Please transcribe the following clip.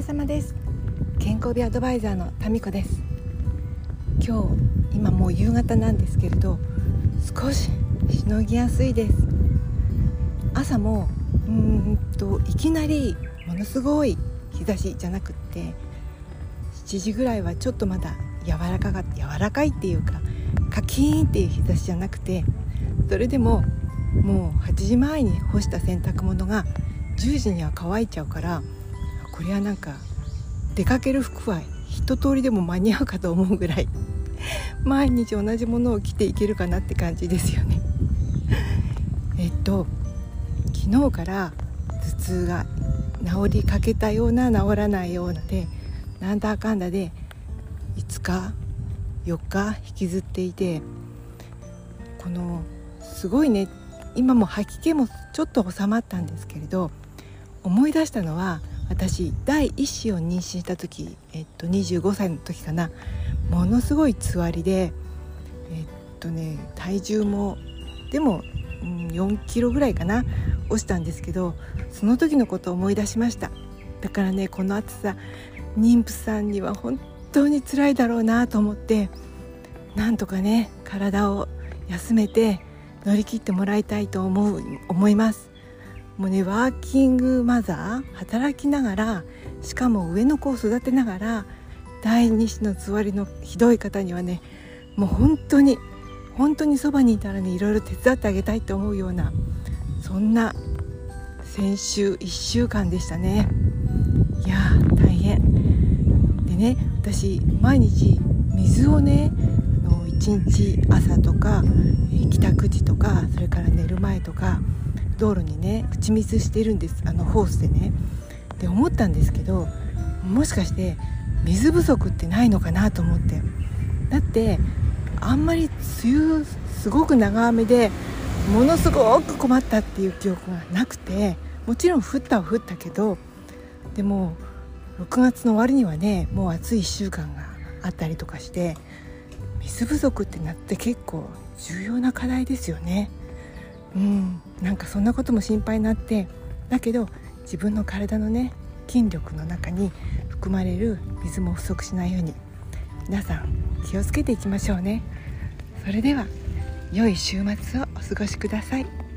れ様です。健康美アドバイザーのタミコです。今日今もう夕方なんですけれど少ししのぎやすいです。朝もうーんといきなりものすごい日差しじゃなくって7時ぐらいはちょっとまだ柔らかが柔らかいっていうかカキーンっていう日差しじゃなくてそれでももう8時前に干した洗濯物が10時には乾いちゃうからこれはなんか出かける服は一通りでも間に合うかと思うぐらい 毎日同じものを着ていけるかなって感じですよね。えっと昨日から頭痛が治りかけたような治らないようなでなんだかんだで5日4日引きずっていてこのすごいね今も吐き気もちょっと収まったんですけれど思い出したのは私第一子を妊娠した時、えっと、25歳の時かな。ものすごいつわりでえっとね体重もでも、うん、4キロぐらいかな落ちたんですけどその時のことを思い出しました。だからねこの暑さ妊婦さんには本当に辛いだろうなと思ってなんとかね体を休めて乗り切ってもらいたいと思う思います。もうねワーキングマザー働きながらしかも上の子を育てながら第二子のつわりのひどい方にはねもう本当に本当にそばにいたらねいろいろ手伝ってあげたいと思うようなそんな先週1週間でしたね。いや大変。でね私毎日水をね1日朝とか帰宅時とかそれから寝る前とか道路にね打ち水してるんですあのホースでね。で思ったんですけどもしかして水不足ってないのかなと思ってだってあんまり梅雨すごく長雨でものすごく困ったっていう記憶がなくてもちろん降ったは降ったけどでも6月の終わりにはねもう暑い1週間があったりとかして水不足ってなって結構重要な課題ですよね。うん。なんかそんなことも心配になってだけど自分の体のね筋力の中に含まれる水も不足しないように皆さん気をつけていきましょうね。それでは良い週末をお過ごしください。